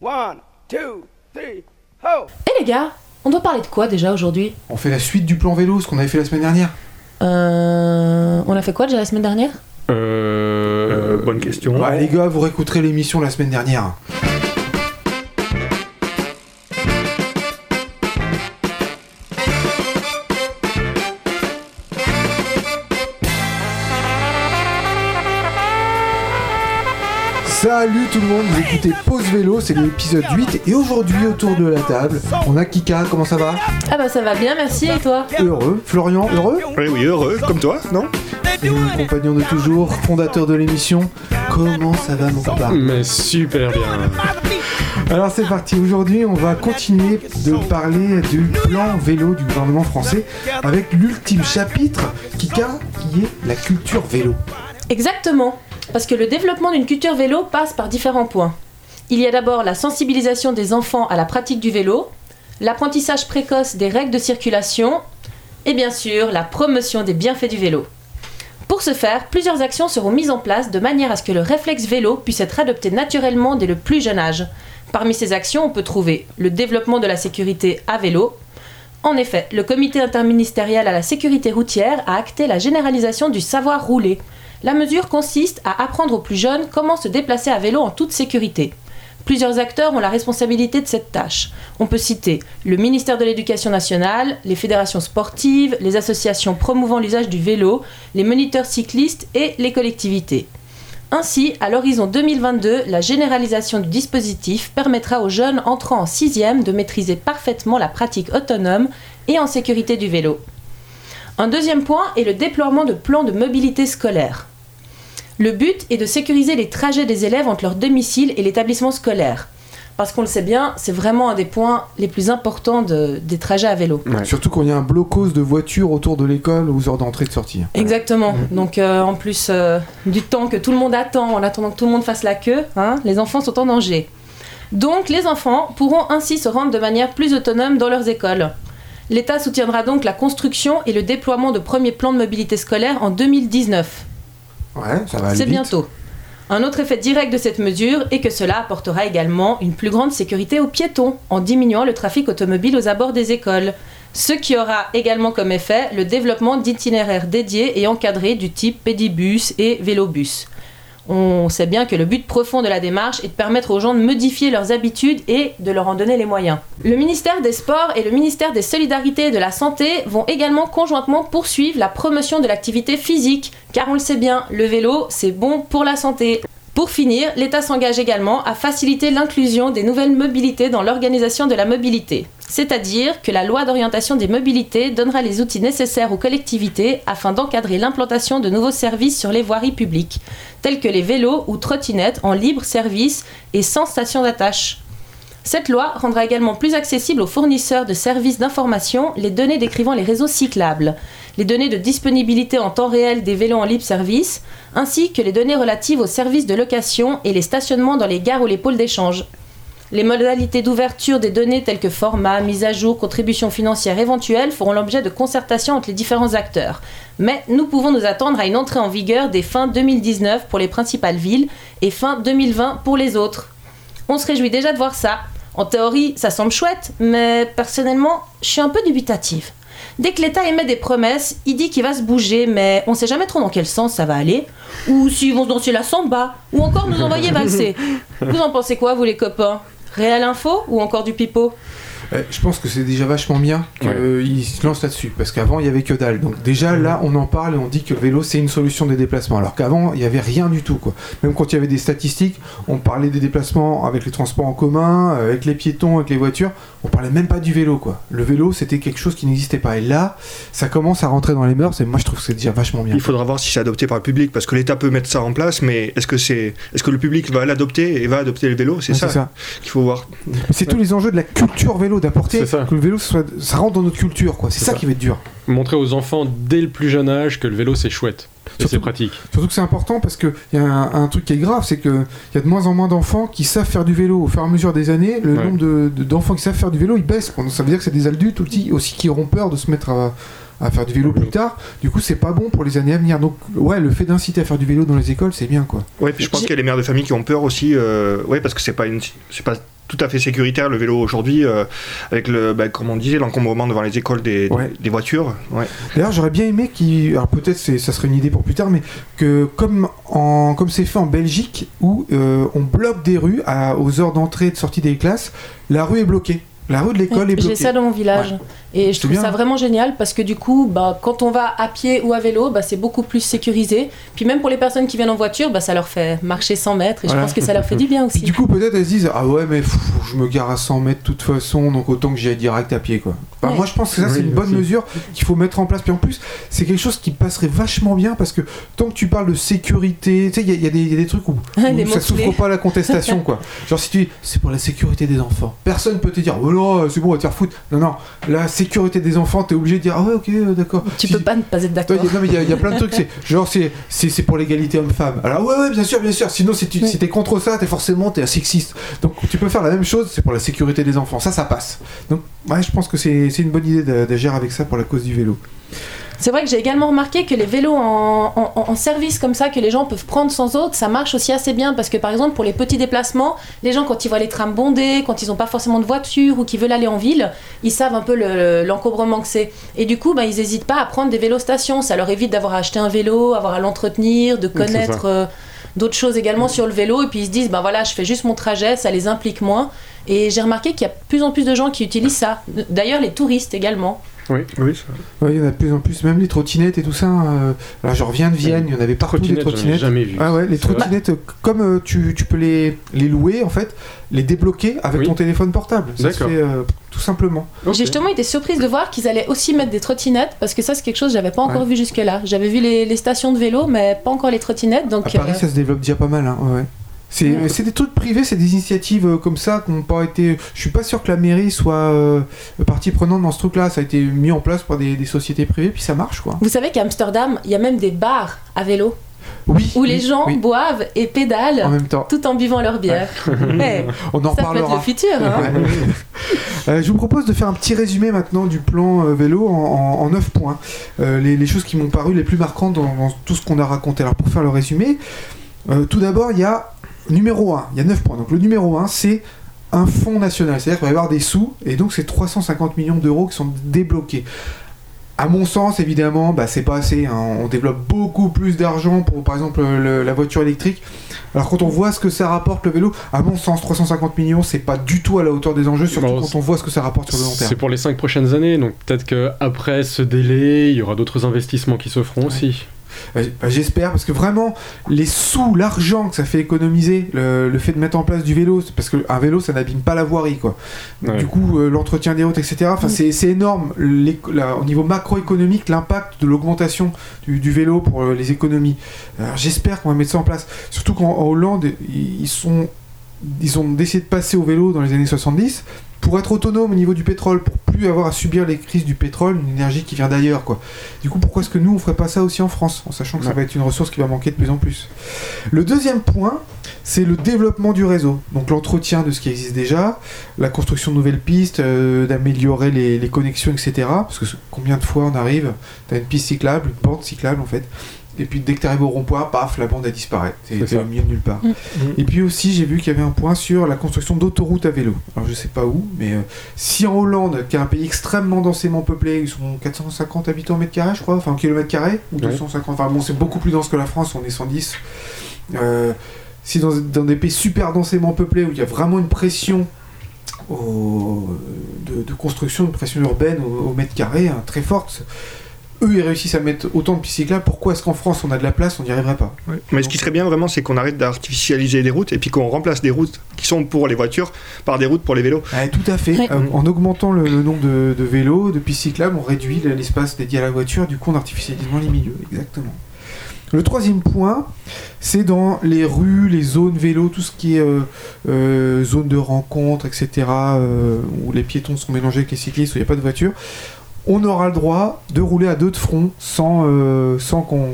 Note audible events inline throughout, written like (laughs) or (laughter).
One, two, three, ho! Eh les gars, on doit parler de quoi déjà aujourd'hui? On fait la suite du plan vélo, ce qu'on avait fait la semaine dernière. Euh. On a fait quoi déjà la semaine dernière? Euh, bonne question. Bah, les gars, vous réécouterez l'émission la semaine dernière. Salut tout le monde, vous écoutez Pause Vélo, c'est l'épisode 8 et aujourd'hui autour de la table, on a Kika, comment ça va Ah bah ça va bien, merci et toi Heureux, Florian, heureux Oui, oui, heureux, comme toi, non Et mon compagnon de toujours, fondateur de l'émission, comment ça va mon Mais super bien. Alors c'est parti, aujourd'hui on va continuer de parler du plan vélo du gouvernement français avec l'ultime chapitre, Kika, qui est la culture vélo. Exactement, parce que le développement d'une culture vélo passe par différents points. Il y a d'abord la sensibilisation des enfants à la pratique du vélo, l'apprentissage précoce des règles de circulation et bien sûr la promotion des bienfaits du vélo. Pour ce faire, plusieurs actions seront mises en place de manière à ce que le réflexe vélo puisse être adopté naturellement dès le plus jeune âge. Parmi ces actions, on peut trouver le développement de la sécurité à vélo. En effet, le comité interministériel à la sécurité routière a acté la généralisation du savoir rouler. La mesure consiste à apprendre aux plus jeunes comment se déplacer à vélo en toute sécurité. Plusieurs acteurs ont la responsabilité de cette tâche. On peut citer le ministère de l'Éducation nationale, les fédérations sportives, les associations promouvant l'usage du vélo, les moniteurs cyclistes et les collectivités. Ainsi, à l'horizon 2022, la généralisation du dispositif permettra aux jeunes entrant en sixième de maîtriser parfaitement la pratique autonome et en sécurité du vélo. Un deuxième point est le déploiement de plans de mobilité scolaire. Le but est de sécuriser les trajets des élèves entre leur domicile et l'établissement scolaire. Parce qu'on le sait bien, c'est vraiment un des points les plus importants de- des trajets à vélo. Surtout quand il y a un blocos de voitures autour de l'école aux heures d'entrée et de sortie. Exactement. Donc euh, en plus euh, du temps que tout le monde attend, en attendant que tout le monde fasse la queue, hein, les enfants sont en danger. Donc les enfants pourront ainsi se rendre de manière plus autonome dans leurs écoles. L'État soutiendra donc la construction et le déploiement de premiers plans de mobilité scolaire en 2019. Ouais, ça va aller C'est bientôt. Un autre effet direct de cette mesure est que cela apportera également une plus grande sécurité aux piétons en diminuant le trafic automobile aux abords des écoles. Ce qui aura également comme effet le développement d'itinéraires dédiés et encadrés du type pédibus et vélobus. On sait bien que le but profond de la démarche est de permettre aux gens de modifier leurs habitudes et de leur en donner les moyens. Le ministère des Sports et le ministère des Solidarités et de la Santé vont également conjointement poursuivre la promotion de l'activité physique, car on le sait bien, le vélo, c'est bon pour la santé. Pour finir, l'État s'engage également à faciliter l'inclusion des nouvelles mobilités dans l'organisation de la mobilité. C'est-à-dire que la loi d'orientation des mobilités donnera les outils nécessaires aux collectivités afin d'encadrer l'implantation de nouveaux services sur les voiries publiques, tels que les vélos ou trottinettes en libre service et sans station d'attache. Cette loi rendra également plus accessible aux fournisseurs de services d'information les données décrivant les réseaux cyclables, les données de disponibilité en temps réel des vélos en libre service, ainsi que les données relatives aux services de location et les stationnements dans les gares ou les pôles d'échange. Les modalités d'ouverture des données telles que format, mise à jour, contribution financière éventuelle feront l'objet de concertations entre les différents acteurs. Mais nous pouvons nous attendre à une entrée en vigueur des fins 2019 pour les principales villes et fin 2020 pour les autres. On se réjouit déjà de voir ça. En théorie, ça semble chouette, mais personnellement, je suis un peu dubitative. Dès que l'État émet des promesses, il dit qu'il va se bouger, mais on sait jamais trop dans quel sens ça va aller. Ou s'ils vont danser la samba, ou encore nous envoyer valser. (laughs) Vous en pensez quoi, vous les copains? Réelle info ou encore du pipeau Euh, je pense que c'est déjà vachement bien qu'ils se lancent là-dessus, parce qu'avant il y avait que dalle. Donc déjà là on en parle et on dit que le vélo c'est une solution des déplacements, alors qu'avant il y avait rien du tout quoi. Même quand il y avait des statistiques, on parlait des déplacements avec les transports en commun, euh, avec les piétons, avec les voitures, on parlait même pas du vélo quoi. Le vélo c'était quelque chose qui n'existait pas. Et là ça commence à rentrer dans les mœurs et moi je trouve que c'est déjà vachement bien. Il faudra voir si c'est adopté par le public, parce que l'État peut mettre ça en place, mais est-ce que c'est, est-ce que le public va l'adopter et va adopter le vélo? C'est Ouais, ça, ça. qu'il faut voir. C'est tous les enjeux de la culture vélo d'apporter que le vélo soit, ça rentre dans notre culture quoi. C'est C'est ça, ça. qui va être dur. Montrer aux enfants dès le plus jeune âge que le vélo c'est chouette. C'est pratique. Surtout que c'est important parce qu'il y a un, un truc qui est grave, c'est qu'il y a de moins en moins d'enfants qui savent faire du vélo. Au fur et à mesure des années, le Ouais. nombre de- de- d'enfants qui savent faire du vélo, il baisse. Donc ça veut dire que c'est des adultes aussi, aussi qui auront peur de se mettre à, à faire du vélo plus tard. Du coup, c'est pas bon pour les années à venir. Donc, ouais, le fait d'inciter à faire du vélo dans les écoles, c'est bien, quoi. Ouais, puis je pense qu'il y a les mères de famille qui ont peur aussi, euh, ouais, parce que c'est pas une, c'est pas tout à fait sécuritaire le vélo aujourd'hui, euh, avec le, bah, comme on disait, l'encombrement devant les écoles des, Ouais. des voitures. Ouais. D'ailleurs, j'aurais bien aimé qu'il. Alors peut-être c'est- ça serait une idée pour plus tard, mais que comme en comme c'est fait en Belgique où euh, on bloque des rues à- aux heures d'entrée et de sortie des classes, la rue est bloquée. La rue de l'école est J'ai bloquée. ça dans mon village. Et je trouve bien. ça vraiment génial parce que du coup, bah, quand on va à pied ou à vélo, bah, c'est beaucoup plus sécurisé. Puis même pour les personnes qui viennent en voiture, bah, ça leur fait marcher 100 mètres et Voilà. je pense que ça leur fait du bien Puis aussi. du coup, peut-être elles se disent Ah ouais, mais pff, je me gare à 100 mètres de toute façon, donc autant que j'y aille direct à pied. quoi. Ouais. Moi, je pense que ça, c'est Oui, une bonne aussi. mesure qu'il faut mettre en place. Puis en plus, c'est quelque chose qui passerait vachement bien parce que tant que tu parles de sécurité, tu sais, il y, a- y des- il y a des trucs où, où ça souffre pas la contestation. quoi. Genre, si tu dis C'est pour la sécurité des enfants, personne peut te dire Oh non, c'est bon, on va te faire foutre. Non, non, la sécurité des enfants, t'es obligé de dire Ah ouais, ok, euh, d'accord. Tu Si- peux pas ne pas être d'accord. non, mais il y, a- il y a plein de trucs, c'est (laughs) genre c'est c'est c'est pour l'égalité homme-femme. Alors ouais ouais bien sûr bien sûr. Sinon si tu Oui. si t'es contre ça, t'es forcément t'es un sexiste. Donc tu peux faire la même chose, c'est pour la sécurité des enfants. Ça ça passe. Donc ouais je pense que c'est c'est une bonne idée d'a- d'agir avec ça pour la cause du vélo. C'est vrai que j'ai également remarqué que les vélos en, en- en service comme ça, que les gens peuvent prendre sans autre, ça marche aussi assez bien parce que par exemple pour les petits déplacements, les gens quand ils voient les trams bondés, quand ils n'ont pas forcément de voiture ou qu'ils veulent aller en ville, ils savent un peu le- l'encombrement que c'est. Et du coup, bah, ils n'hésitent pas à prendre des vélos stations. Ça leur évite d'avoir à acheter un vélo, avoir à l'entretenir, de connaître euh, d'autres choses également sur le vélo. Et puis ils se disent, ben voilà, je fais juste mon trajet, ça les implique moins. Et j'ai remarqué qu'il y a de plus en plus de gens qui utilisent ça. D'ailleurs, les touristes également. Oui, ça- Ouais, il y en a de plus en plus, même les trottinettes et tout ça. euh, Alors je reviens de Vienne, il y en avait partout des trottinettes. jamais vu. Ah ouais, les trottinettes, euh, comme euh, tu, tu peux les, les louer en fait, les débloquer avec Oui. ton téléphone portable. Ça se D'accord. fait euh, tout simplement. Ok. J'ai justement été surprise de voir qu'ils allaient aussi mettre des trottinettes parce que ça c'est quelque chose que j'avais pas encore Ouais. vu jusque-là. J'avais vu les, les stations de vélo mais pas encore les trottinettes donc À Paris, euh, ça se développe déjà pas mal. Hein, ouais. C'est des trucs privés, c'est des initiatives euh, comme ça qui n'ont pas été. Je suis pas sûr que la mairie soit euh, partie prenante dans ce truc-là. Ça a été mis en place par des, des sociétés privées, puis ça marche quoi. vous savez qu'à Amsterdam il y a même des bars à vélo Oui. où oui, les gens oui, boivent et en pédalent même temps. tout en buvant leur bière. (laughs) On en être le reparlera. futur. hein. Ouais. (laughs) Euh, je vous propose de faire un petit résumé maintenant du plan euh, vélo en, en, 9 points. Les, les choses qui m'ont paru les plus marquantes dans, dans tout ce qu'on a raconté. Alors pour faire le résumé, tout d'abord il y a numéro 1, il y a 9 points. Donc le numéro 1 c'est un fonds national, c'est-à-dire qu'il va y avoir des sous et donc c'est 350 millions d'euros qui sont débloqués. À mon sens, évidemment, bah, c'est pas assez. hein. On développe beaucoup plus d'argent pour, par exemple, le- la voiture électrique. Alors quand on voit ce que ça rapporte le vélo, à mon sens, 350 millions, c'est pas du tout à la hauteur des enjeux, surtout Bon, quand on voit ce que ça rapporte sur le long terme. C'est pour les 5 prochaines années, donc peut-être qu'après ce délai, il y aura d'autres investissements qui se feront aussi. Bah, bah, J'espère, parce que vraiment, les sous, l'argent que ça fait économiser, le, le fait de mettre en place du vélo, parce qu'un vélo, ça n'abîme pas la voirie, quoi. Donc, Ouais. Du coup, euh, l'entretien des routes, etc. Enfin, Mm. c'est c'est énorme. La- au niveau macroéconomique, l'impact de l'augmentation du, du vélo pour euh, les économies. Alors, J'espère qu'on va mettre ça en place. Surtout qu'en en Hollande, ils sont, ils ont décidé de passer au vélo dans les années 70 pour être autonome au niveau du pétrole, pour plus avoir à subir les crises du pétrole, une énergie qui vient d'ailleurs, quoi. Du coup, pourquoi est-ce que nous, on ferait pas ça aussi en France, en sachant que ça va être une ressource qui va manquer de plus en plus? Le deuxième point, c'est le développement du réseau. Donc l'entretien de ce qui existe déjà, la construction de nouvelles pistes, euh, d'améliorer les, les connexions, etc. Parce que combien de fois on arrive, t'as une piste cyclable, une bande cyclable en fait, et puis dès que t'arrives au rond-point, paf, la bande elle disparaît. C'est au milieu de nulle part. Mm. Et puis aussi, j'ai vu qu'il y avait un point sur la construction d'autoroutes à vélo. Alors je sais pas où, mais euh, si en Hollande, qui est un pays extrêmement densément peuplé, ils sont 450 habitants au mètre carré, je crois, enfin au kilomètre carré, ou Ouais. 250, enfin bon, c'est beaucoup plus dense que la France, on est 110. Euh, si dans, dans des pays super densément peuplés où il y a vraiment une pression au- de, de construction, une pression urbaine au, au mètre carré hein, très forte, eux ils réussissent à mettre autant de pistes cyclables, pourquoi est-ce qu'en France on a de la place, on n'y arriverait pas? Mais ce qui serait bien vraiment, c'est qu'on arrête d'artificialiser les routes et puis qu'on remplace des routes qui sont pour les voitures par des routes pour les vélos. Ouais, tout à fait. Ouais. Euh, en augmentant le, le nombre de, de vélos, de pistes cyclables, on réduit l'espace dédié à la voiture, du coup on artificialise moins les milieux, exactement. Le troisième point, c'est dans les rues, les zones vélos, tout ce qui est euh, euh, zone de rencontre, etc., euh, où les piétons sont mélangés avec les cyclistes, où il n'y a pas de voiture. On aura le droit de rouler à deux de front sans, euh, sans, qu'on,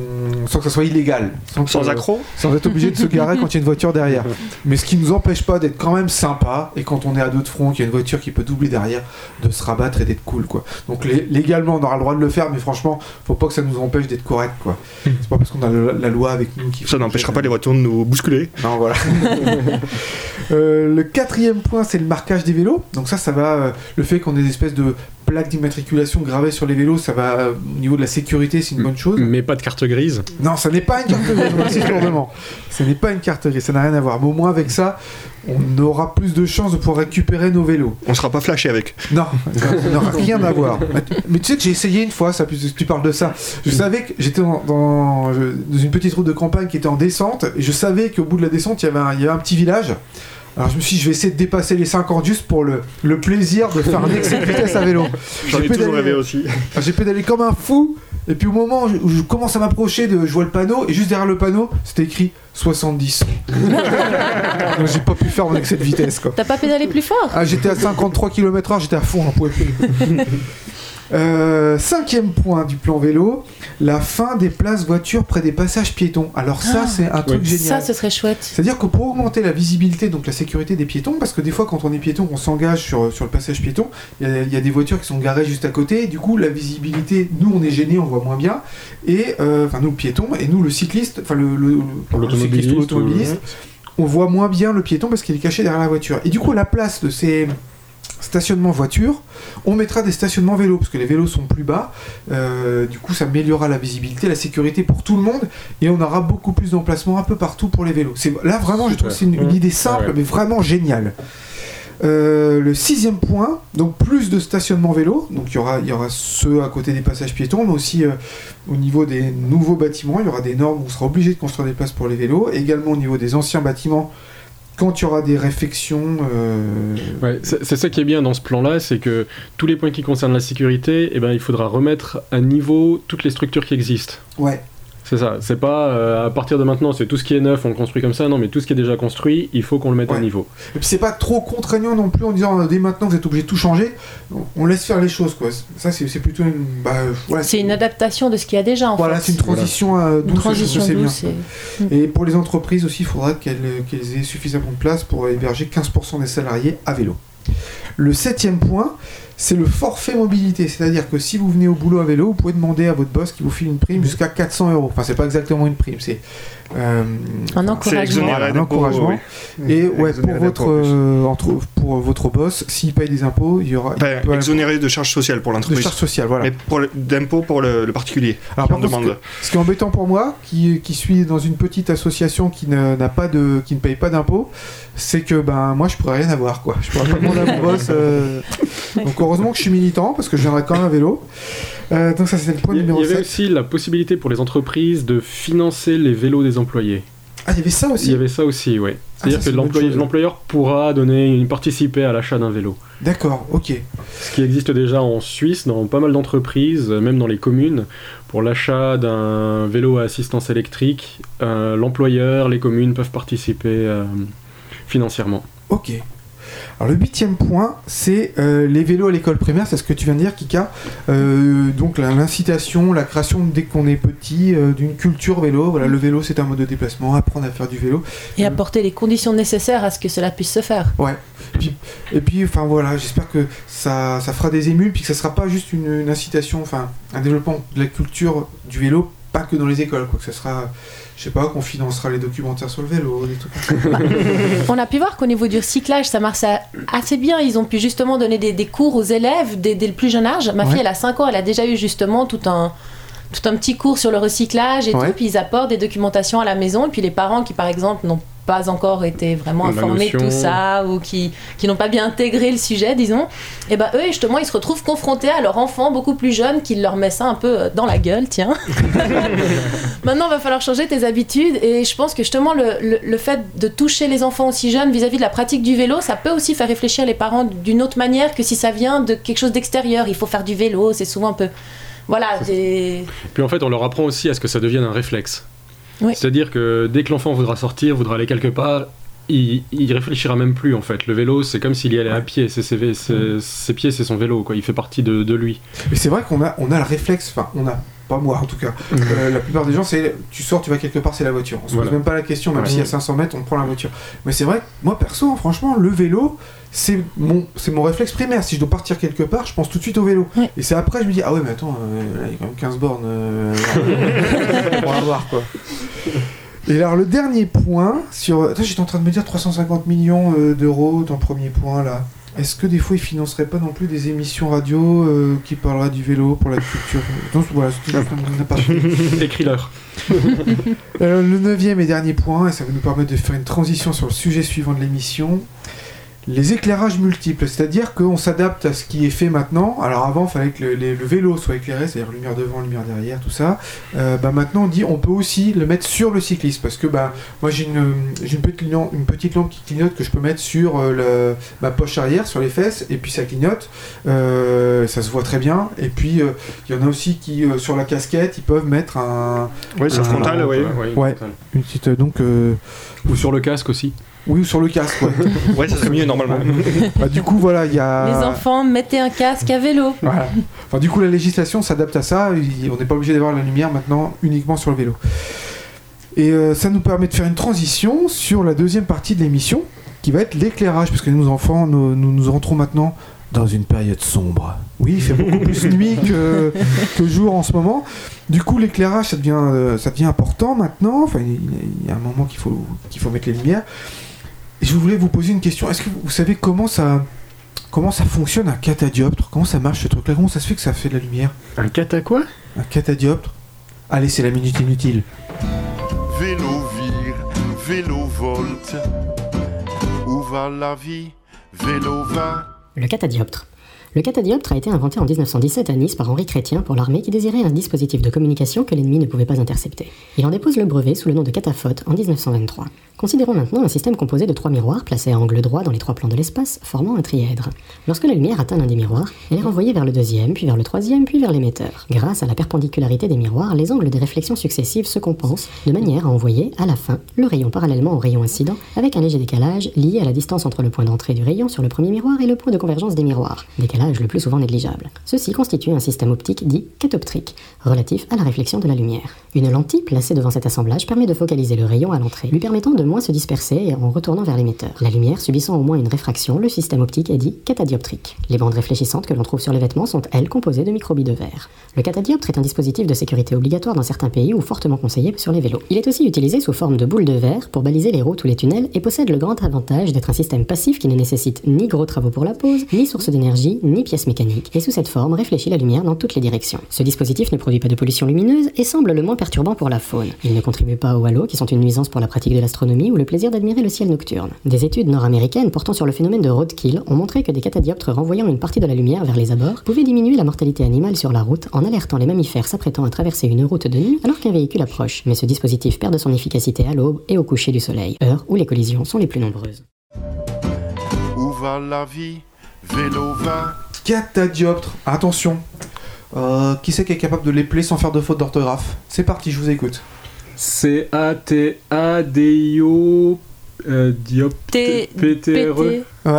sans que ça soit illégal. Sans, Sans accro sans être obligé de se garer quand il y a une voiture derrière. (laughs) Mais ce qui nous empêche pas d'être quand même sympa, et quand on est à deux de front, qu'il y a une voiture qui peut doubler derrière, de se rabattre et d'être cool, quoi. Donc lé- légalement, on aura le droit de le faire, mais franchement, faut pas que ça nous empêche d'être correct, quoi. C'est pas parce qu'on a le- la loi avec nous qui... Ça n'empêchera pas les voitures de nous bousculer. Non, voilà. (laughs) Euh, le quatrième point, c'est le marquage des vélos. Donc ça, ça va... euh, le fait qu'on ait des espèces de plaques d'immatriculation gravées sur les vélos, ça va... euh, au niveau de la sécurité, c'est une bonne chose. Mais pas de carte grise. Non, ça n'est pas une carte grise, insiste lourdement. Ce n'est pas une carte grise, ça n'a rien à voir. Mais au moins avec ça, on aura plus de chances de pouvoir récupérer nos vélos. On sera pas flashé avec. Non, ça n'aura rien à voir. Mais, mais tu sais que j'ai essayé une fois, ça, puisque tu parles de ça. Je savais que j'étais dans, dans- je- dans une petite route de campagne qui était en descente, et je savais qu'au bout de la descente, il y avait un, il y avait un petit village. Alors je me suis dit, je vais essayer de dépasser les 50 juste pour le, le plaisir de faire un excès de vitesse à vélo. J'en ai J'ai toujours pédalé- rêvé aussi. alors, J'ai pédalé comme un fou, et puis au moment où je, commence à m'approcher, de, je vois le panneau, et juste derrière le panneau, c'était écrit 70. (laughs) Donc j'ai pas pu faire mon excès de vitesse, quoi. T'as pas pédalé plus fort? Ah, j'étais à 53 km/h, j'étais à fond, pouvais plus. Euh, cinquième point du plan vélo, la fin des places voitures près des passages piétons. Alors ça, Ah. c'est un truc Oui. génial. Ça, ce serait chouette. C'est-à-dire que pour augmenter la visibilité, donc la sécurité des piétons, parce que des fois quand on est piéton, on s'engage sur, sur le passage piéton, il y, a- il y a des voitures qui sont garées juste à côté, et du coup la visibilité, nous on est gênés, on voit moins bien, et euh, enfin nous le piéton, et nous le cycliste, enfin le, le, le- le cycliste ou l'automobiliste, on voit moins bien le piéton parce qu'il est caché derrière la voiture. Et du coup, la place de ces stationnements voitures, on mettra des stationnements vélos, parce que les vélos sont plus bas. Euh, du coup, ça améliorera la visibilité, la sécurité pour tout le monde, et on aura beaucoup plus d'emplacements un peu partout pour les vélos. C'est là vraiment, je trouve que c'est une, une Mmh. idée simple, Ah ouais. mais vraiment géniale. Euh, le sixième point, donc plus de stationnements vélos, donc il y aura, il y aura ceux à côté des passages piétons, mais aussi euh, au niveau des nouveaux bâtiments, il y aura des normes où on sera obligé de construire des places pour les vélos, également au niveau des anciens bâtiments, quand il y aura des réfections. euh, Ouais, c'est c'est ça qui est bien dans ce plan-là, c'est que tous les points qui concernent la sécurité, eh ben, il faudra remettre à niveau toutes les structures qui existent. Ouais, C'est ça, c'est pas euh, à partir de maintenant, c'est tout ce qui est neuf, on le construit comme ça, non, mais tout ce qui est déjà construit, il faut qu'on le mette Ouais. à niveau. Et puis c'est pas trop contraignant non plus en disant euh, dès maintenant vous êtes obligé de tout changer. On- laisse faire les choses quoi. Ça c'est plutôt une. Bah, voilà, C'est une adaptation de ce qu'il y a déjà en Voilà, fait. c'est une transition euh, Une douce. transition je sais bien. douce. et- Et pour les entreprises aussi, il faudra qu'elles qu'elles aient suffisamment de place pour héberger 15% des salariés à vélo. Le septième point, c'est le forfait mobilité. C'est-à-dire que si vous venez au boulot à vélo, vous pouvez demander à votre boss qui vous file une prime jusqu'à 400 euros. Enfin, c'est pas exactement une prime, c'est. euh, Un encouragement. un oui. Et ouais, pour votre, euh, entre, pour votre boss, s'il paye des impôts, il y aura. il Enfin, peut- exonéré de charges sociales pour de l'entreprise. charges sociales, voilà. Mais d'impôts pour le, le particulier. Alors, par contre, demande. que- ce qui est embêtant pour moi, qui, qui suis dans une petite association qui ne, n'a pas de, qui ne paye pas d'impôts, c'est que ben moi je pourrais rien avoir quoi. Je pourrais pas demander à mon (laughs) boss. euh, Donc heureusement que je suis militant parce que je viendrai quand même à vélo. Euh, donc ça c'est le point Il y, il numéro y avait 7. aussi la possibilité pour les entreprises de financer les vélos des employés. Ah il y avait ça Il y aussi. avait ça aussi, oui. Ah, C'est-à-dire que l'employeur pourra donner une participer à l'achat d'un vélo. D'accord, ok. Ce qui existe déjà en Suisse, dans pas mal d'entreprises, euh, même dans les communes, pour l'achat d'un vélo à assistance électrique, euh, l'employeur, les communes peuvent participer euh, financièrement. Ok. Alors le huitième point, c'est euh, les vélos à l'école primaire, c'est ce que tu viens de dire, Kika. Euh, donc l'incitation, la création dès qu'on est petit euh, d'une culture vélo. Voilà, le vélo c'est un mode de déplacement, apprendre à faire du vélo. Et apporter les conditions nécessaires à ce que cela puisse se faire. Et puis, enfin voilà, j'espère que ça, ça fera des émules, puis que ça sera pas juste une, une incitation, enfin un développement de la culture du vélo, pas que dans les écoles, quoi. Que ça sera, je sais pas, qu'on financera les documentaires sur le vélo, des trucs. (laughs) On a pu voir qu'au niveau du recyclage, ça marche assez bien. Ils ont pu justement donner des, des cours aux élèves dès, dès le plus jeune âge. Ma Ouais. fille, elle a 5 ans, elle a déjà eu justement tout un, tout un petit cours sur le recyclage et Ouais. tout. Puis ils apportent des documentations à la maison. Et puis les parents qui, par exemple, n'ont pas encore été vraiment informés de tout ça ou qui, qui n'ont pas bien intégré le sujet, disons, et ben eux, justement, ils se retrouvent confrontés à leur enfant beaucoup plus jeune qui leur met ça un peu euh, dans la gueule, tiens. (laughs) Maintenant, va falloir changer tes habitudes et je pense que justement le, le- le fait de toucher les enfants aussi jeunes vis-à-vis de la pratique du vélo, ça peut aussi faire réfléchir les parents d'une autre manière que si ça vient de quelque chose d'extérieur. Il faut faire du vélo, c'est souvent un peu... Voilà. Puis en fait, on leur apprend aussi à ce que ça devienne un réflexe. Oui. C'est-à-dire que dès que l'enfant voudra sortir, voudra aller quelque part, il, il réfléchira même plus en fait. Le vélo, c'est comme s'il y allait à pied. Ses, ses- ses pieds, c'est son vélo. Quoi. Il fait partie de, de lui. Mais c'est vrai qu'on a, on a le réflexe, enfin, on a, pas moi en tout cas, euh, la plupart des gens, c'est tu sors, tu vas quelque part, c'est la voiture. On se Voilà. pose même pas la question, même Ouais. s'il y a 500 mètres, on prend la voiture. Mais c'est vrai, moi perso, hein, franchement, le vélo, c'est mon, c'est mon réflexe primaire. Si je dois partir quelque part, je pense tout de suite au vélo. Et c'est après, je me dis, ah ouais, mais attends, euh, là, il y a quand même 15 bornes euh, pour avoir quoi. Et alors, le dernier point, sur. Attends, j'étais en train de me dire 350 millions euh, d'euros dans le premier point là. Est-ce que des fois ils financeraient pas non plus des émissions radio euh, qui parleraient du vélo pour la culture? Donc voilà, c'était juste un. Écris-leur. (laughs) Euh, le neuvième et dernier point, et ça va nous permettre de faire une transition sur le sujet suivant de l'émission. Les éclairages multiples, c'est-à-dire qu'on s'adapte à ce qui est fait maintenant. Alors avant, il fallait que le, les- le vélo soit éclairé, c'est-à-dire lumière devant, lumière derrière, tout ça. Euh, bah maintenant, on dit on peut aussi le mettre sur le cycliste, parce que bah, moi j'ai une, petite lampe, une petite lampe qui clignote que je peux mettre sur euh, le- ma poche arrière, sur les fesses, et puis ça clignote. Euh, ça se voit très bien. Et puis euh, il y en a aussi qui, euh, sur la casquette, ils peuvent mettre un, Ouais, c'est Ah, frontal, ouais. Ouais. une petite. donc, euh, Ou sur le casque aussi. Oui, ou sur le casque, ouais. (laughs) Ouais, ça serait mieux normalement. (laughs) Bah, du coup, voilà, il y a. Les enfants, mettez un casque à vélo. Voilà. Enfin, du coup, la législation s'adapte à ça. On n'est pas obligé d'avoir la lumière maintenant uniquement sur le vélo. Et euh, ça nous permet de faire une transition sur la deuxième partie de l'émission, qui va être l'éclairage, parce que nos enfants, nous, nous, nous rentrons maintenant dans une période sombre. Oui, il fait beaucoup plus (laughs) nuit que, que jour en ce moment. Du coup, l'éclairage, ça devient, euh, ça devient important maintenant. Enfin, il il y a un moment qu'il faut, qu'il faut mettre les lumières. Je voulais vous poser une question. Est-ce que vous savez comment ça, comment ça fonctionne un catadioptre? Comment ça marche ce truc-là? Comment ça se fait que ça fait de la lumière? Un cata quoi? Un catadioptre? Allez, c'est la minute inutile. Vélo vire, vélo volte. Où va la vie? Vélo va. Le catadioptre. Le catadioptre a été inventé en 1917 à Nice par Henri Chrétien pour l'armée qui désirait un dispositif de communication que l'ennemi ne pouvait pas intercepter. Il en dépose le brevet sous le nom de cataphote en 1923. Considérons maintenant un système composé de trois miroirs placés à angle droit dans les trois plans de l'espace, formant un trièdre. Lorsque la lumière atteint l'un des miroirs, elle est renvoyée vers le deuxième, puis vers le troisième, puis vers l'émetteur. Grâce à la perpendicularité des miroirs, les angles des réflexions successives se compensent, de manière à envoyer, à la fin, le rayon parallèlement au rayon incident, avec un léger décalage lié à la distance entre le point d'entrée du rayon sur le premier miroir et le point de convergence des miroirs, le plus souvent négligeable. Ceci constitue un système optique dit catoptrique, relatif à la réflexion de la lumière. Une lentille placée devant cet assemblage permet de focaliser le rayon à l'entrée, lui permettant de moins se disperser en retournant vers l'émetteur. La lumière subissant au moins une réfraction, le système optique est dit catadioptrique. Les bandes réfléchissantes que l'on trouve sur les vêtements sont, elles, composées de microbilles de verre. Le catadioptre est un dispositif de sécurité obligatoire dans certains pays ou fortement conseillé sur les vélos. Il est aussi utilisé sous forme de boule de verre pour baliser les routes ou les tunnels et possède le grand avantage d'être un système passif qui ne nécessite ni gros travaux pour la pose, ni source d'énergie, ni pièces mécaniques, et sous cette forme réfléchit la lumière dans toutes les directions. Ce dispositif ne produit pas de pollution lumineuse et semble le moins perturbant pour la faune. Il ne contribue pas aux halos qui sont une nuisance pour la pratique de l'astronomie ou le plaisir d'admirer le ciel nocturne. Des études nord-américaines portant sur le phénomène de roadkill ont montré que des catadioptres renvoyant une partie de la lumière vers les abords pouvaient diminuer la mortalité animale sur la route en alertant les mammifères s'apprêtant à traverser une route de nuit alors qu'un véhicule approche. Mais ce dispositif perd de son efficacité à l'aube et au coucher du soleil, heure où les collisions sont les plus nombreuses. Où va la vie? Vélo va. Catadioptre. Attention. Euh, qui c'est qui est capable de les placer sans faire de faute d'orthographe? C'est parti, je vous écoute. C-A-T-A-D-I-O. Euh, diop. T-. PT. Ouais, ouais,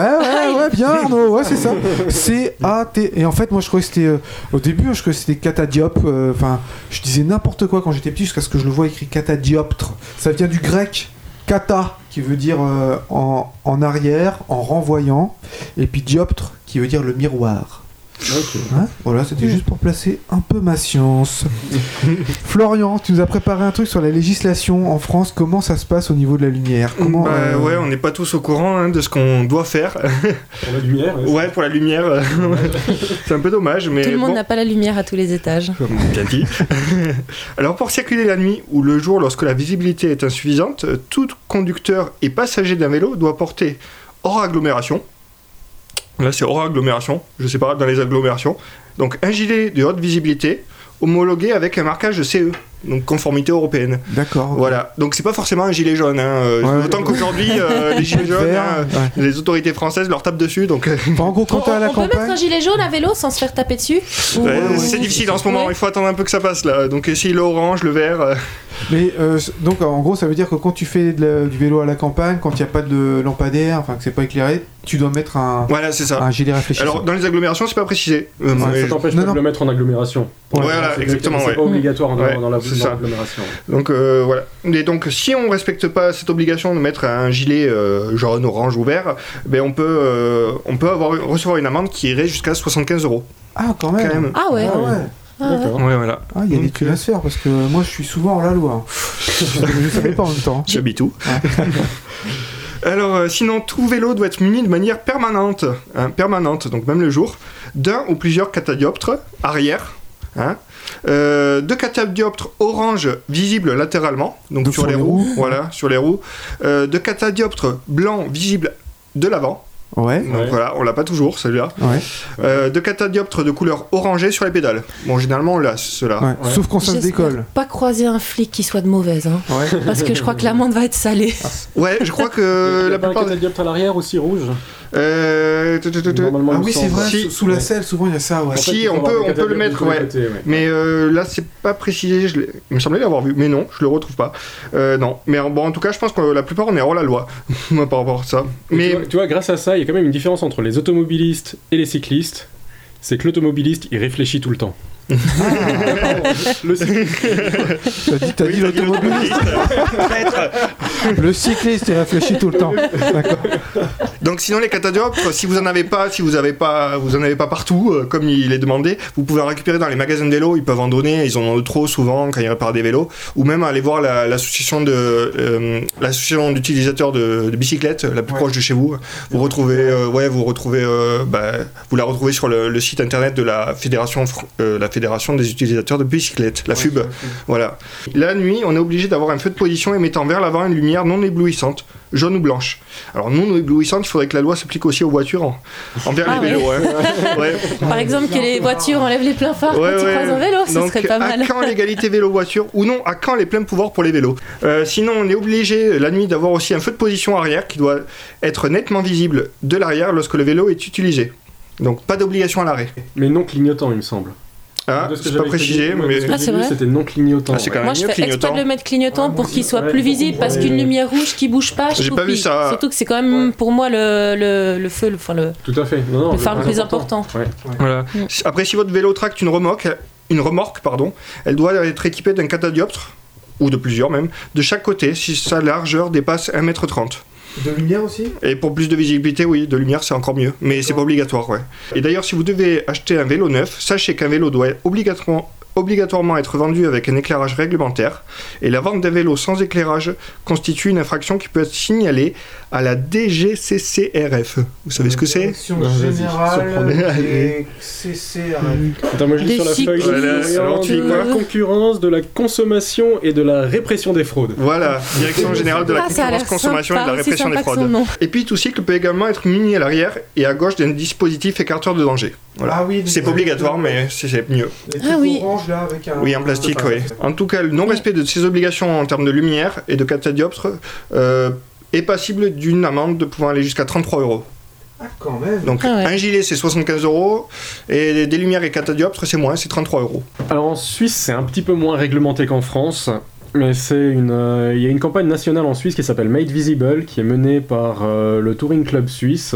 ouais, bien Arnaud, ouais, c'est ça. C-A-T. Et en fait, moi, je croyais que c'était. euh, au début, je croyais que c'était catadiop. euh, Enfin, je disais n'importe quoi quand j'étais petit jusqu'à ce que je le vois écrit catadioptre. Ça vient du grec kata, qui veut dire euh, en, en arrière, en renvoyant. Et puis dioptre, qui veut dire le miroir. Hein voilà, c'était juste pour placer un peu ma science. (laughs) Florian, tu nous as préparé un truc sur la législation en France. Comment ça se passe au niveau de la lumière Comment Bah, euh, Ouais, on n'est pas tous au courant hein, de ce qu'on doit faire. (laughs) Pour la lumière. ouais. ouais, pour la lumière, (laughs) c'est un peu dommage, mais Tout le monde bon. n'a pas la lumière à tous les étages. Bien dit. Alors pour circuler la nuit ou le jour lorsque la visibilité est insuffisante, tout conducteur et passager d'un vélo doit porter hors agglomération. Là c'est hors agglomération, je sais pas, dans les agglomérations. Donc un gilet de haute visibilité homologué avec un marquage de CE. Donc conformité européenne. D'accord. Voilà, donc c'est pas forcément un gilet jaune. Hein. euh, Ouais, autant ouais. qu'aujourd'hui, euh, (laughs) les gilets jaunes, hein, ouais. les autorités françaises leur tapent dessus, donc euh, en gros, quand On, t'es à la on peut mettre un campagne. gilet jaune à vélo sans se faire taper dessus Ou- ouais, ouais, c'est difficile en ce moment. Ouais. Il faut attendre un peu que ça passe là. Donc essayer l'orange, le vert. euh, Mais euh, donc, en gros, ça veut dire que quand tu fais de la- du vélo à la campagne, quand il n'y a pas de lampadaire, enfin que c'est pas éclairé, tu dois mettre un, Voilà, c'est ça. un gilet réfléchissant. Alors dans les agglomérations, c'est pas précisé. Euh, Ça t'empêche pas non. de le mettre en agglomération. Ouais, voilà, C'est- exactement. C'est ouais. pas obligatoire dans, Ouais, dans la- c'est ça. Donc euh, voilà. Et donc si on respecte pas cette obligation de mettre un gilet euh, jaune, orange ou vert, ben on peut euh, on peut avoir recevoir une amende qui irait jusqu'à 75 euros. Ah, quand même. Quand même. Ah ouais. Ah ouais. Ah ouais. Voilà. Ah, il y a des trucs à se faire parce que moi je suis souvent hors la loi. (laughs) je savais pas en même temps. J'habite où (laughs) Alors, euh, sinon, tout vélo doit être muni de manière permanente, hein, permanente, donc même le jour, d'un ou plusieurs catadioptres arrière, hein, euh, deux catadioptres orange visibles latéralement, donc, sur, sur les roues, roues. voilà, sur les roues, euh, deux catadioptres blancs visibles de l'avant, Ouais, donc Ouais. voilà, on l'a pas toujours celui-là, ouais, euh, deux catadioptres de couleur orangée sur les pédales. Bon, généralement, on l'a, ceux-là. ouais. Ouais. Sauf quand ça se décolle. Pas croiser un flic qui soit de mauvaise, hein, Ouais. parce que je crois que l'amende va être salée. Ouais, je crois que Il y a la pas un plupart. catadioptre à l'arrière aussi rouge Euh, Ah oui, c'est vrai, Si. sous- la selle, souvent il y a ça, ouais. En fait, Si, on peut- on peut le mettre, ouais. Mais euh, là, c'est pas précisé. Je il me semblait l'avoir vu, mais non, je le retrouve pas. Euh, non, mais en- bon, en tout cas, je pense que la plupart on est hors la loi (laughs) par rapport à ça. Et Mais tu, vois, tu vois, grâce à ça, il y a quand même une différence entre les automobilistes et les cyclistes. C'est que l'automobiliste, il réfléchit tout le temps. Le cycliste, T'as dit, t'as dit l'automobiliste. le cycliste, il réfléchit tout le temps. Donc, sinon les catadioptres, si vous en avez pas, si vous avez pas, vous en avez pas partout, euh, comme il est demandé, vous pouvez en récupérer dans les magasins de vélos. Ils peuvent en donner. Ils en ont trop souvent quand ils réparent des vélos, ou même aller voir la- l'association de euh, l'association d'utilisateurs de, de bicyclettes la plus Ouais. proche de chez vous. Vous retrouvez, euh, ouais, vous retrouvez, euh, bah, vous la retrouvez sur le, le site internet de la fédération, euh, la fédération des utilisateurs de bicyclettes, la FUB. Voilà. La nuit, on est obligé d'avoir un feu de position émettant vers l'avant une lumière non éblouissante, jaune ou blanche. Alors non éblouissante, il faudrait que la loi s'applique aussi aux voitures en- envers Ah les vélos. hein. (laughs) Ouais. Par exemple, que les voitures enlèvent les pleins phares Ouais, quand ils ouais. croisent un vélo, ce Donc, serait pas mal. À quand l'égalité vélo-voiture ou non À quand les pleins pouvoirs pour les vélos Euh, Sinon, on est obligé la nuit d'avoir aussi un feu de position arrière qui doit être nettement visible de l'arrière lorsque le vélo est utilisé. Donc pas d'obligation à l'arrêt. mais non clignotant, il me semble. Ah, que c'est pas précisé, mais Ah, C'était non clignotant. Ah, ouais. Moi, je fais exprès de le mettre clignotant pour qu'il soit Ouais, plus visible, parce qu'une lumière rouge qui bouge pas, je J'ai trouve pas vu ça. Surtout que c'est quand même pour moi le, le, le feu, le, enfin, le, Tout à fait. Non, non, le phare le plus important. Ouais. Voilà. Mm. Après, si votre vélo tracte une remorque, une remorque, pardon, elle doit être équipée d'un catadioptre, ou de plusieurs même, de chaque côté si sa largeur dépasse 1m30. De lumière aussi Et pour plus de visibilité, oui, de lumière, c'est encore mieux. Mais c'est pas obligatoire, ouais. Et d'ailleurs, si vous devez acheter un vélo neuf, sachez qu'un vélo doit obligatoirement obligatoirement être vendu avec un éclairage réglementaire et la vente d'un vélo sans éclairage constitue une infraction qui peut être signalée à la DGCCRF. Vous savez ce que c'est Direction générale des CCRF. Attends, moi je lis sur la feuille. la concurrence, de la consommation et de la répression des fraudes. Voilà, Direction générale de la Ah, concurrence, consommation et de la répression des fraudes. Et puis tout cycle peut également être muni à l'arrière et à gauche d'un dispositif écarteur de danger. Voilà. Ah oui, C'est pas obligatoire, mais c'est mieux. Ah oui. orange, là, avec un... Oui, en plastique, oui. En tout cas, le non-respect de ces obligations en termes de lumière et de catadioptre euh, est passible d'une amende de pouvant aller jusqu'à 33 euros. Ah, quand même. Donc Ah ouais. un gilet c'est 75 euros et des lumières et catadioptres c'est moins, c'est 33 euros. Alors en Suisse, c'est un petit peu moins réglementé qu'en France. Mais c'est une, euh, il y a une campagne nationale en Suisse qui s'appelle Made Visible, qui est menée par euh, le Touring Club Suisse,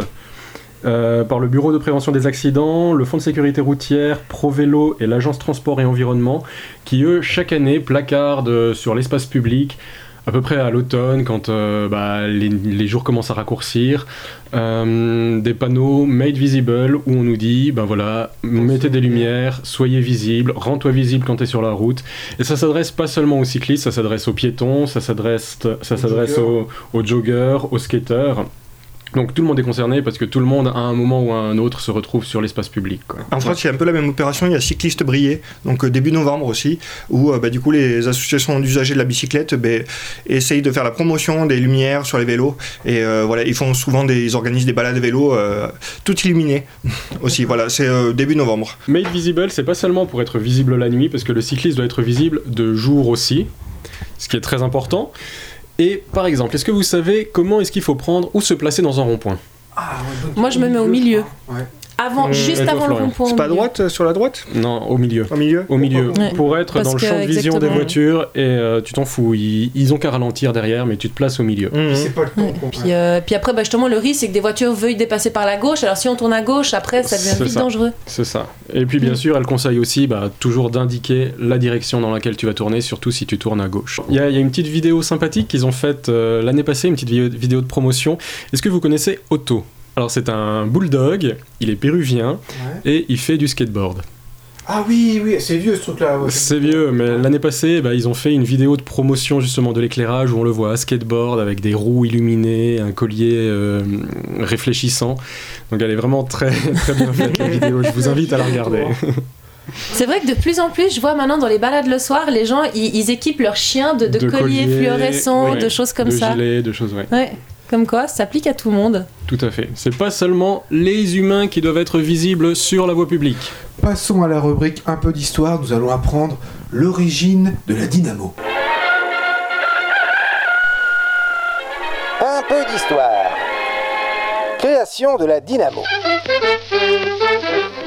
euh, par le Bureau de prévention des accidents, le Fonds de sécurité routière, ProVélo et l'Agence Transport et Environnement, qui eux, chaque année, placardent sur l'espace public, à peu près à l'automne, quand euh, bah, les, les jours commencent à raccourcir, euh, des panneaux Made Visible où on nous dit, ben voilà, mettez des lumières, soyez visible, rends-toi visible quand tu es sur la route. Et ça s'adresse pas seulement aux cyclistes, ça s'adresse aux piétons, ça s'adresse, ça s'adresse aux, aux joggers, aux skateurs. Donc tout le monde est concerné parce que tout le monde, à un moment ou à un autre, se retrouve sur l'espace public. quoi. En France, il y a un peu la même opération. Il y a Cyclistes Brillés, donc euh, début novembre aussi, où euh, bah, du coup les associations d'usagers de la bicyclette bah, essayent de faire la promotion des lumières sur les vélos. Et euh, voilà, ils font souvent des, ils organisent des balades de vélos euh, tout illuminées (laughs) aussi. Voilà, c'est euh, début novembre. Made Visible, c'est pas seulement pour être visible la nuit, parce que le cycliste doit être visible de jour aussi, ce qui est très important. Et par exemple, est-ce que vous savez comment est-ce qu'il faut prendre ou se placer dans un rond-point? Moi, je me mets au milieu. Ouais. Avant, Euh, juste avant le rond-point. C'est pas à droite, euh, sur la droite Non, au milieu. Au milieu Au milieu, Ouais. pour être Parce dans le champ de vision des voitures et euh, tu t'en fous. Ils, ils ont qu'à ralentir derrière, mais tu te places au milieu. Mhm. C'est pas le temps. Ouais. Puis, euh, puis après, bah, justement, le risque, c'est que des voitures veuillent dépasser par la gauche. Alors, si on tourne à gauche, après, ça devient vite ça. dangereux. C'est ça. Et puis bien Mm. sûr, elle conseille aussi bah, toujours d'indiquer la direction dans laquelle tu vas tourner, surtout si tu tournes à gauche. Il y a, il y a une petite vidéo sympathique qu'ils ont faite euh, l'année passée, une petite vidéo, vidéo de promotion. Est-ce que vous connaissez Otto? Alors c'est un bulldog, il est péruvien Ouais. et il fait du skateboard. Ah oui, oui, c'est vieux ce truc-là. ouais. C'est vieux, mais l'année passée, bah, ils ont fait une vidéo de promotion justement de l'éclairage où on le voit à skateboard avec des roues illuminées, un collier euh, réfléchissant. Donc elle est vraiment très, (laughs) très bien faite la vidéo, je vous invite à la regarder. C'est vrai que de plus en plus, je vois maintenant dans les balades le soir, les gens, ils, ils équipent leurs chiens de, de De colliers colliers, fluorescents, ouais, de choses comme de ça. gilets, de choses, ouais. Ouais. Comme quoi, ça s'applique à tout le monde. Tout à fait. C'est pas seulement les humains qui doivent être visibles sur la voie publique. Passons à la rubrique un peu d'histoire. Nous allons apprendre l'origine de la dynamo. Un peu d'histoire. Création de la dynamo.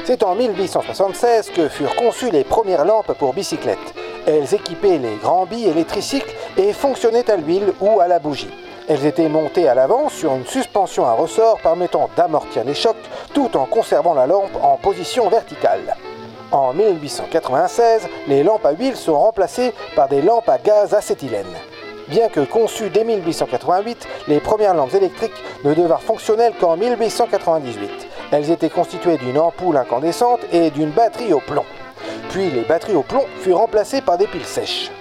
C'est en 1876 que furent conçues les premières lampes pour bicyclette. Elles équipaient les grands billes et les tricycles et fonctionnaient à l'huile ou à la bougie. Elles étaient montées à l'avant sur une suspension à ressort permettant d'amortir les chocs tout en conservant la lampe en position verticale. En 1896, les lampes à huile sont remplacées par des lampes à gaz acétylène. Bien que conçues dès 1888, les premières lampes électriques ne devinrent fonctionnelles qu'en 1898. Elles étaient constituées d'une ampoule incandescente et d'une batterie au plomb. Puis les batteries au plomb furent remplacées par des piles sèches.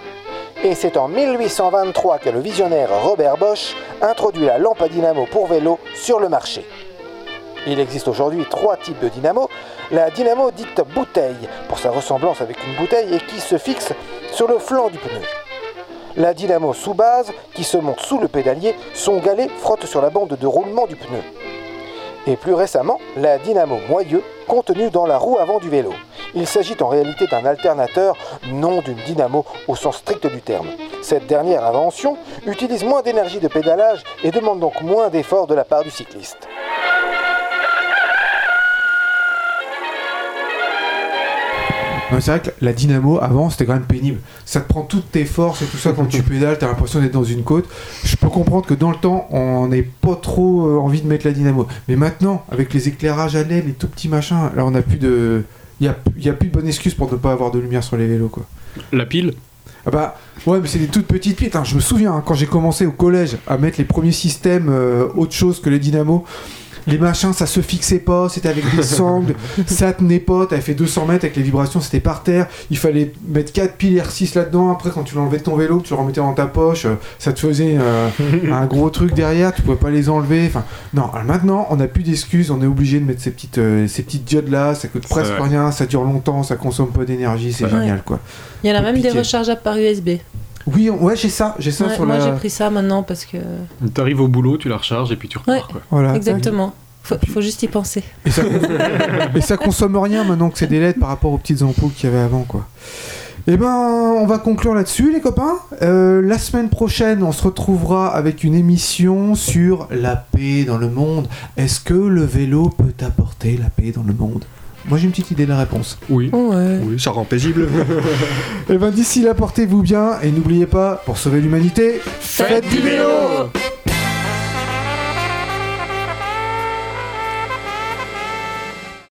Et c'est en 1823 que le visionnaire Robert Bosch introduit la lampe à dynamo pour vélo sur le marché. Il existe aujourd'hui trois types de dynamo. La dynamo dite bouteille, pour sa ressemblance avec une bouteille et qui se fixe sur le flanc du pneu. La dynamo sous base, qui se monte sous le pédalier, son galet frotte sur la bande de roulement du pneu. Et plus récemment, la dynamo moyeu, contenue dans la roue avant du vélo. Il s'agit en réalité d'un alternateur, non d'une dynamo au sens strict du terme. Cette dernière invention utilise moins d'énergie de pédalage et demande donc moins d'efforts de la part du cycliste. C'est vrai que la dynamo avant c'était quand même pénible. Ça te prend toutes tes forces et tout ça quand tu (laughs) pédales, t'as l'impression d'être dans une côte. Je peux comprendre que dans le temps on n'ait pas trop euh, envie de mettre la dynamo. Mais maintenant, avec les éclairages à LED, les tout petits machins, là on a plus de. Il y a, y a plus de bonne excuse pour ne pas avoir de lumière sur les vélos quoi. La pile? Ah bah ouais mais c'est des toutes petites piles. Hein, je me souviens hein, quand j'ai commencé au collège à mettre les premiers systèmes euh, autre chose que les dynamos. Les machins, ça se fixait pas, c'était avec des (laughs) sangles, ça tenait pas, t'avais fait 200 mètres avec les vibrations, c'était par terre. Il fallait mettre 4 piles R6 là-dedans. Après, quand tu l'enlevais de ton vélo, que tu le remettais dans ta poche, euh, ça te faisait euh, un gros truc derrière, tu pouvais pas les enlever. Enfin, non, alors maintenant, on n'a plus d'excuses, on est obligé de mettre ces petites, euh, ces petites diodes là, ça coûte presque vrai. rien, ça dure longtemps, ça consomme pas d'énergie, c'est génial quoi. Il y en a même des Pitié. rechargeables par USB. Oui, on- ouais, j'ai ça, j'ai ça Ouais, sur moi, la. j'ai pris ça maintenant parce que. T'arrives au boulot, tu la recharges et puis tu repars. Ouais. quoi. Voilà. Exactement. Faut, faut juste y penser. Et ça, (laughs) et ça consomme rien maintenant que c'est des LED par rapport aux petites ampoules qu'il y avait avant, quoi. Eh ben, on va conclure là-dessus, les copains. Euh, la semaine prochaine, on se retrouvera avec une émission sur la paix dans le monde. Est-ce que le vélo peut apporter la paix dans le monde? Moi, j'ai une petite idée de la réponse. Oui. Ouais. Oui, ça rend paisible. (laughs) Eh ben, d'ici là, portez-vous bien et n'oubliez pas, pour sauver l'humanité, Faites du vélo